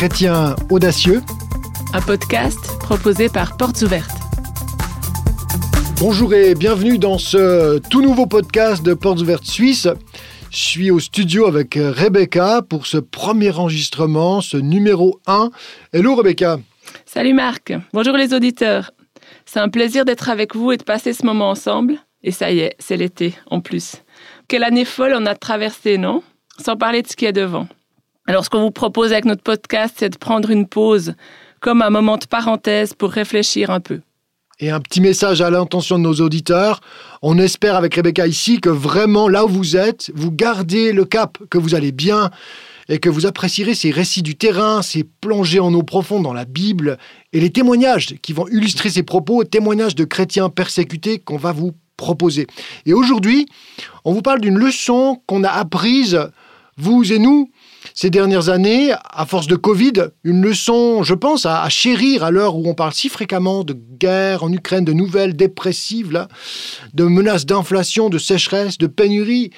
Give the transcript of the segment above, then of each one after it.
Chrétiens audacieux. Un podcast proposé par Portes Ouvertes. Bonjour et bienvenue dans ce tout nouveau podcast de Portes Ouvertes Suisse. Je suis au studio avec Rebecca pour ce premier enregistrement, ce numéro 1. Hello Rebecca. Salut Marc. Bonjour les auditeurs. C'est un plaisir d'être avec vous et de passer ce moment ensemble. Et ça y est, c'est l'été en plus. Quelle année folle on a traversé, non? Sans parler de ce qui est devant. Alors ce qu'on vous propose avec notre podcast, c'est de prendre une pause comme un moment de parenthèse pour réfléchir un peu. Et un petit message à l'intention de nos auditeurs. On espère avec Rebecca ici que vraiment là où vous êtes, vous gardez le cap, que vous allez bien et que vous apprécierez ces récits du terrain, ces plongées en eau profonde dans la Bible et les témoignages qui vont illustrer ces propos, témoignages de chrétiens persécutés qu'on va vous proposer. Et aujourd'hui, on vous parle d'une leçon qu'on a apprise, vous et nous, ces dernières années, à force de Covid, une leçon, je pense, à, chérir à l'heure où on parle si fréquemment de guerre en Ukraine, de nouvelles dépressives, là, de menaces d'inflation, de sécheresse, de pénurie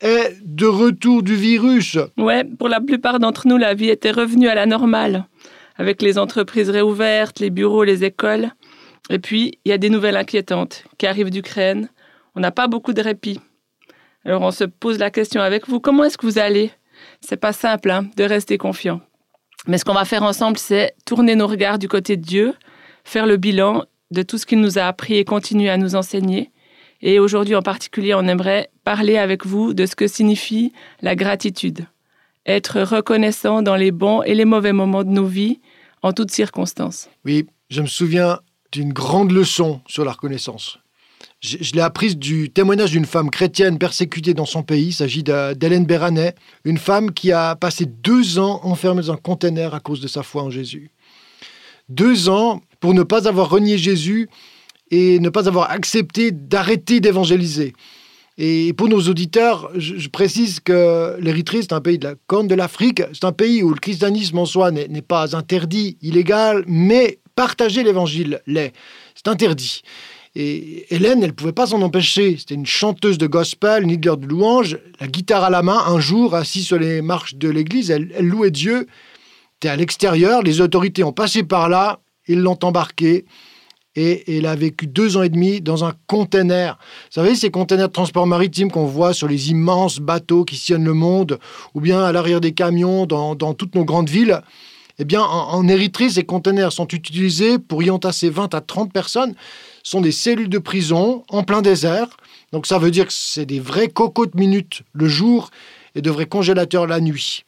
et de retour du virus. Ouais, pour la plupart d'entre nous, la vie était revenue à la normale, avec les entreprises réouvertes, les bureaux, les écoles. Et puis, il y a des nouvelles inquiétantes qui arrivent d'Ukraine. On n'a pas beaucoup de répit. Alors, on se pose la question avec vous, comment est-ce que vous allez c'est pas simple hein, de rester confiant. Mais ce qu'on va faire ensemble, c'est tourner nos regards du côté de Dieu, faire le bilan de tout ce qu'il nous a appris et continue à nous enseigner. Et aujourd'hui en particulier, on aimerait parler avec vous de ce que signifie la gratitude. Être reconnaissant dans les bons et les mauvais moments de nos vies, en toutes circonstances. Oui, je me souviens d'une grande leçon sur la reconnaissance. Je, l'ai apprise du témoignage d'une femme chrétienne persécutée dans son pays. Il s'agit d'Hélène Béranet, une femme qui a passé deux ans enfermée dans un conteneur à cause de sa foi en Jésus. Deux ans pour ne pas avoir renié Jésus et ne pas avoir accepté d'arrêter d'évangéliser. Et pour nos auditeurs, je, précise que l'Érythrée, c'est un pays de la corne de l'Afrique. C'est un pays où le christianisme en soi n'est pas interdit, illégal, mais partager l'évangile l'est. C'est interdit. Et Hélène, elle ne pouvait pas s'en empêcher. C'était une chanteuse de gospel, une leader de louange, la guitare à la main. Un jour, assise sur les marches de l'église, elle, louait Dieu. C'était à l'extérieur, les autorités ont passé par là, ils l'ont embarquée et elle a vécu deux ans et demi dans un container. Vous savez, ces containers de transport maritime qu'on voit sur les immenses bateaux qui sillonnent le monde, ou bien à l'arrière des camions dans, toutes nos grandes villes. Eh bien, en, en Érythrée, ces containers sont utilisés pour y entasser 20 à 30 personnes sont des cellules de prison en plein désert. Donc ça veut dire que c'est des vrais cocos de minutes le jour et de vrais congélateurs la nuit.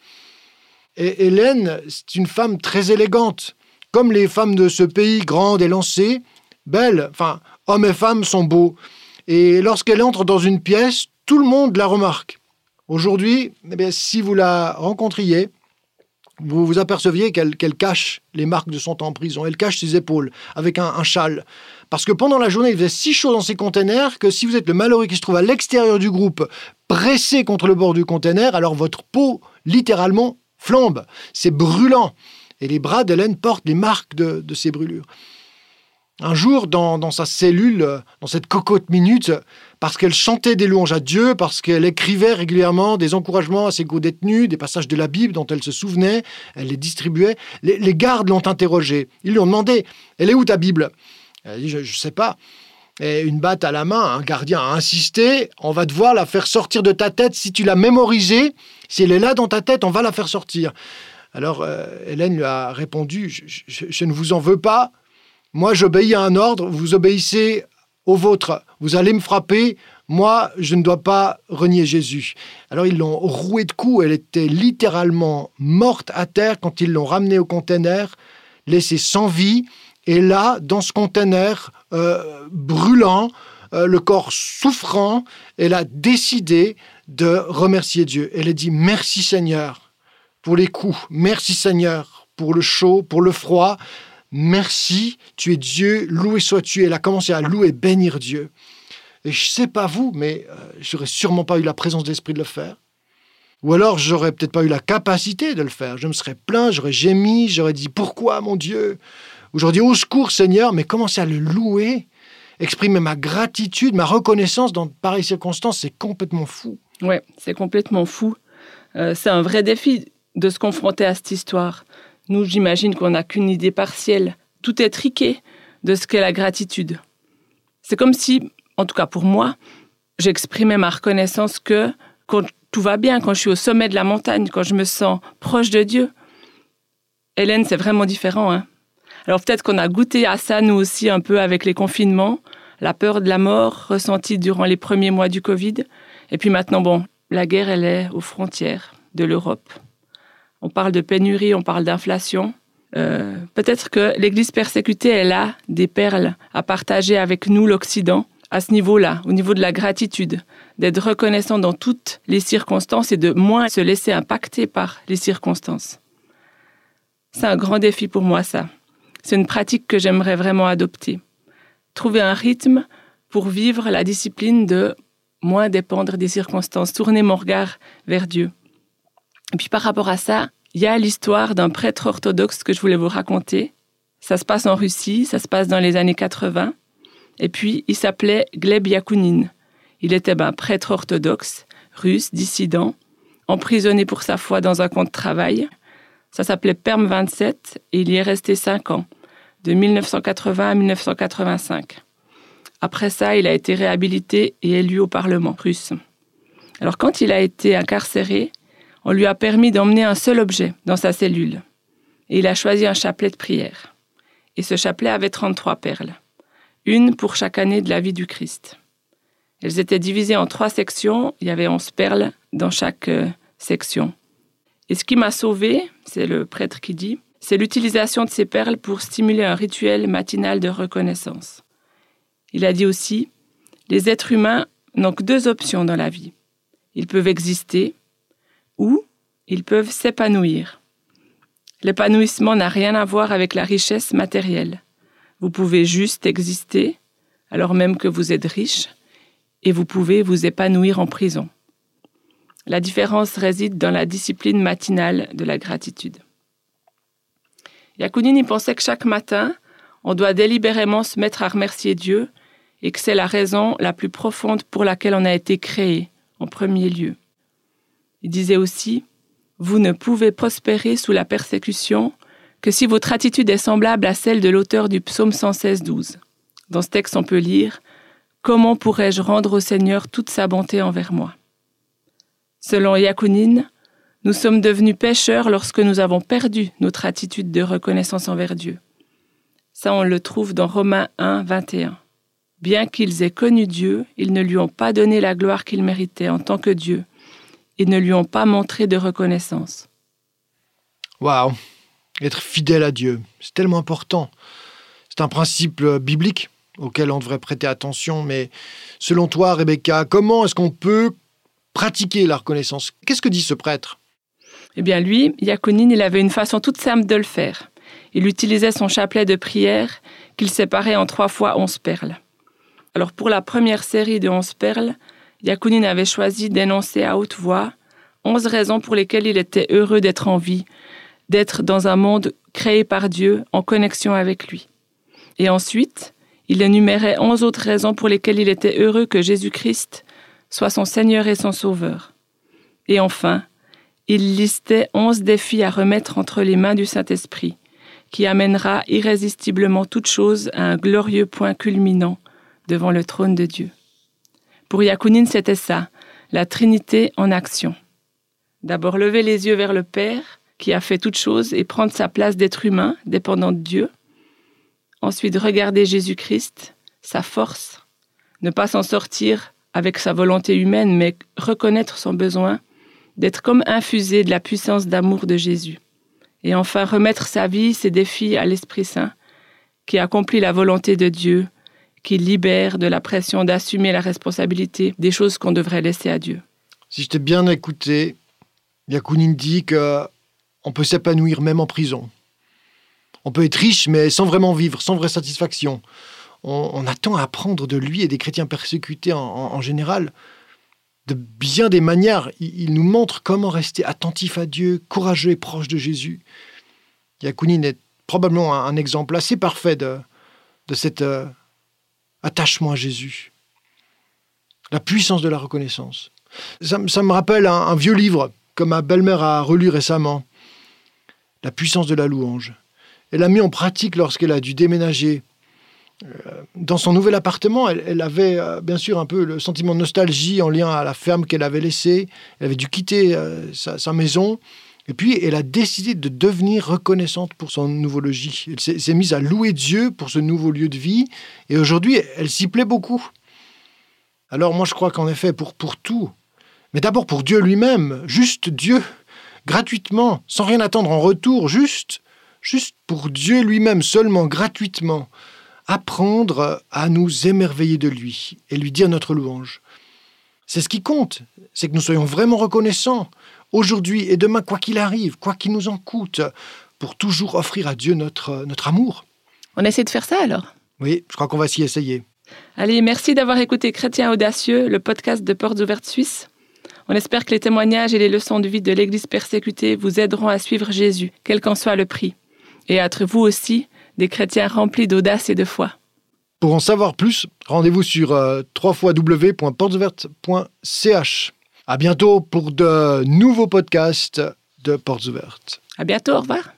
Et Hélène, c'est une femme très élégante. Comme les femmes de ce pays, grandes et lancées, belles, enfin, hommes et femmes sont beaux. Et lorsqu'elle entre dans une pièce, tout le monde la remarque. Aujourd'hui, eh si vous la rencontriez, vous vous aperceviez qu'elle cache les marques de son temps en prison. Elle cache ses épaules avec un, châle. Parce que pendant la journée, il faisait si chaud dans ces containers que si vous êtes le malheureux qui se trouve à l'extérieur du groupe, pressé contre le bord du container, alors votre peau, littéralement, flambe. C'est brûlant. Et les bras d'Hélène portent les marques de, de ces brûlures. Un jour, dans, sa cellule, dans cette cocotte minute, parce qu'elle chantait des louanges à Dieu, parce qu'elle écrivait régulièrement des encouragements à ses co-détenus, des passages de la Bible dont elle se souvenait, elle les distribuait, les, gardes l'ont interrogée. Ils lui ont demandé Elle est où ta Bible? Elle a dit Je ne sais pas. Et une batte à la main, un gardien a insisté On va devoir la faire sortir de ta tête si tu l'as mémorisée. Si elle est là dans ta tête, on va la faire sortir. Alors euh, Hélène lui a répondu je ne vous en veux pas moi, j'obéis à un ordre, vous obéissez au vôtre. Vous allez me frapper, moi, je ne dois pas renier Jésus. Alors, ils l'ont rouée de coups, elle était littéralement morte à terre quand ils l'ont ramenée au conteneur, laissée sans vie. Et là, dans ce conteneur euh, brûlant, euh, le corps souffrant, elle a décidé de remercier Dieu. Elle a dit merci Seigneur pour les coups, merci Seigneur pour le chaud, pour le froid, Merci, tu es Dieu, loué sois-tu. Elle a commencé à louer, bénir Dieu. Et je sais pas vous, mais euh, j'aurais sûrement pas eu la présence d'esprit de le faire. Ou alors j'aurais peut-être pas eu la capacité de le faire. Je me serais plaint, j'aurais gémi, j'aurais dit pourquoi mon Dieu? Ou j'aurais dit au secours Seigneur, mais commencer à le louer, exprimer ma gratitude, ma reconnaissance dans pareilles circonstances, c'est complètement fou. Ouais, c'est complètement fou. Euh, c'est un vrai défi de se confronter à cette histoire Nous, j'imagine qu'on n'a qu'une idée partielle. Tout est triqué de ce qu'est la gratitude. C'est comme si, en tout cas pour moi, j'exprimais ma reconnaissance que quand tout va bien, quand je suis au sommet de la montagne, quand je me sens proche de Dieu. Hélène, c'est vraiment différent. Hein Alors peut-être qu'on a goûté à ça, nous aussi, un peu avec les confinements, la peur de la mort ressentie durant les premiers mois du Covid. Et puis maintenant, bon, la guerre, elle est aux frontières de l'Europe. On parle de pénurie, on parle d'inflation. Euh, peut-être que l'Église persécutée, elle a des perles à partager avec nous, l'Occident, à ce niveau-là, au niveau de la gratitude, d'être reconnaissant dans toutes les circonstances et de moins se laisser impacter par les circonstances. C'est un grand défi pour moi, ça. C'est une pratique que j'aimerais vraiment adopter. Trouver un rythme pour vivre la discipline de moins dépendre des circonstances, tourner mon regard vers Dieu. Et puis par rapport à ça, il y a l'histoire d'un prêtre orthodoxe que je voulais vous raconter. Ça se passe en Russie, ça se passe dans les années 80. Et puis, il s'appelait Gleb Yakunin. Il était ben, prêtre orthodoxe, russe, dissident, emprisonné pour sa foi dans un camp de travail. Ça s'appelait Perm 27 et il y est resté cinq ans, de 1980 à 1985. Après ça, il a été réhabilité et élu au Parlement russe. Alors quand il a été incarcéré, on lui a permis d'emmener un seul objet dans sa cellule. Et il a choisi un chapelet de prière. Et ce chapelet avait 33 perles, une pour chaque année de la vie du Christ. Elles étaient divisées en trois sections, il y avait 11 perles dans chaque euh, section. Et ce qui m'a sauvé, c'est le prêtre qui dit, c'est l'utilisation de ces perles pour stimuler un rituel matinal de reconnaissance. Il a dit aussi, les êtres humains n'ont que deux options dans la vie. Ils peuvent exister ou ils peuvent s'épanouir. L'épanouissement n'a rien à voir avec la richesse matérielle. Vous pouvez juste exister, alors même que vous êtes riche, et vous pouvez vous épanouir en prison. La différence réside dans la discipline matinale de la gratitude. Yakunini pensait que chaque matin, on doit délibérément se mettre à remercier Dieu et que c'est la raison la plus profonde pour laquelle on a été créé en premier lieu. Il disait aussi, Vous ne pouvez prospérer sous la persécution que si votre attitude est semblable à celle de l'auteur du psaume 116-12. Dans ce texte, on peut lire, Comment pourrais-je rendre au Seigneur toute sa bonté envers moi? Selon Yakunin, nous sommes devenus pécheurs lorsque nous avons perdu notre attitude de reconnaissance envers Dieu. Ça, on le trouve dans Romains 1, 21. Bien qu'ils aient connu Dieu, ils ne lui ont pas donné la gloire qu'il méritait en tant que Dieu, et ne lui ont pas montré de reconnaissance. Waouh Être fidèle à Dieu, c'est tellement important. C'est un principe euh, biblique auquel on devrait prêter attention, mais selon toi, Rebecca, comment est-ce qu'on peut pratiquer la reconnaissance? Qu'est-ce que dit ce prêtre? Eh bien, lui, Yacounine, il avait une façon toute simple de le faire. Il utilisait son chapelet de prière qu'il séparait en trois fois onze perles. Alors, pour la première série de onze perles, Yakunin avait choisi d'énoncer à haute voix onze raisons pour lesquelles il était heureux d'être en vie, d'être dans un monde créé par Dieu en connexion avec lui. Et ensuite, il énumérait onze autres raisons pour lesquelles il était heureux que Jésus-Christ soit son Seigneur et son Sauveur. Et enfin, il listait onze défis à remettre entre les mains du Saint-Esprit, qui amènera irrésistiblement toute chose à un glorieux point culminant devant le trône de Dieu. Pour Yakunin, c'était ça, la Trinité en action. D'abord lever les yeux vers le Père, qui a fait toute chose, et prendre sa place d'être humain, dépendant de Dieu. Ensuite, regarder Jésus-Christ, sa force, ne pas s'en sortir avec sa volonté humaine, mais reconnaître son besoin d'être comme infusé de la puissance d'amour de Jésus. Et enfin, remettre sa vie, ses défis à l'Esprit Saint, qui accomplit la volonté de Dieu qui libère de la pression d'assumer la responsabilité des choses qu'on devrait laisser à Dieu. Si je t'ai bien écouté, Yakunin dit qu'on peut s'épanouir même en prison. On peut être riche, mais sans vraiment vivre, sans vraie satisfaction. On, attend à apprendre de lui et des chrétiens persécutés en, général. De bien des manières, il, nous montre comment rester attentif à Dieu, courageux et proche de Jésus. Yakunin est probablement un, exemple assez parfait de, de cette euh, Attachement à Jésus. La puissance de la reconnaissance. Ça, me rappelle un, vieux livre que ma belle-mère a relu récemment. la puissance de la louange. Elle l'a mis en pratique lorsqu'elle a dû déménager. Euh, dans son nouvel appartement, elle, avait euh, bien sûr un peu le sentiment de nostalgie en lien à la ferme qu'elle avait laissée. Elle avait dû quitter euh, sa, maison. Et puis, elle a décidé de devenir reconnaissante pour son nouveau logis. Elle s'est mise à louer Dieu pour ce nouveau lieu de vie. Et aujourd'hui, elle s'y plaît beaucoup. Alors moi, je crois qu'en effet, pour, pour tout, mais d'abord pour Dieu lui-même, juste Dieu, gratuitement, sans rien attendre en retour, juste, juste pour Dieu lui-même, seulement gratuitement, apprendre à nous émerveiller de lui et lui dire notre louange. C'est ce qui compte, c'est que nous soyons vraiment reconnaissants, aujourd'hui et demain, quoi qu'il arrive, quoi qu'il nous en coûte, pour toujours offrir à Dieu notre, notre amour. On essaie de faire ça alors? Oui, je crois qu'on va s'y essayer. Allez, merci d'avoir écouté Chrétien Audacieux, le podcast de Portes Ouvertes Suisse. On espère que les témoignages et les leçons de vie de l'Église persécutée vous aideront à suivre Jésus, quel qu'en soit le prix, et à être vous aussi des chrétiens remplis d'audace et de foi. Pour en savoir plus, rendez-vous sur euh, www.portesouvertes.ch. À bientôt pour de nouveaux podcasts de Portes Ouvertes. À bientôt, au revoir.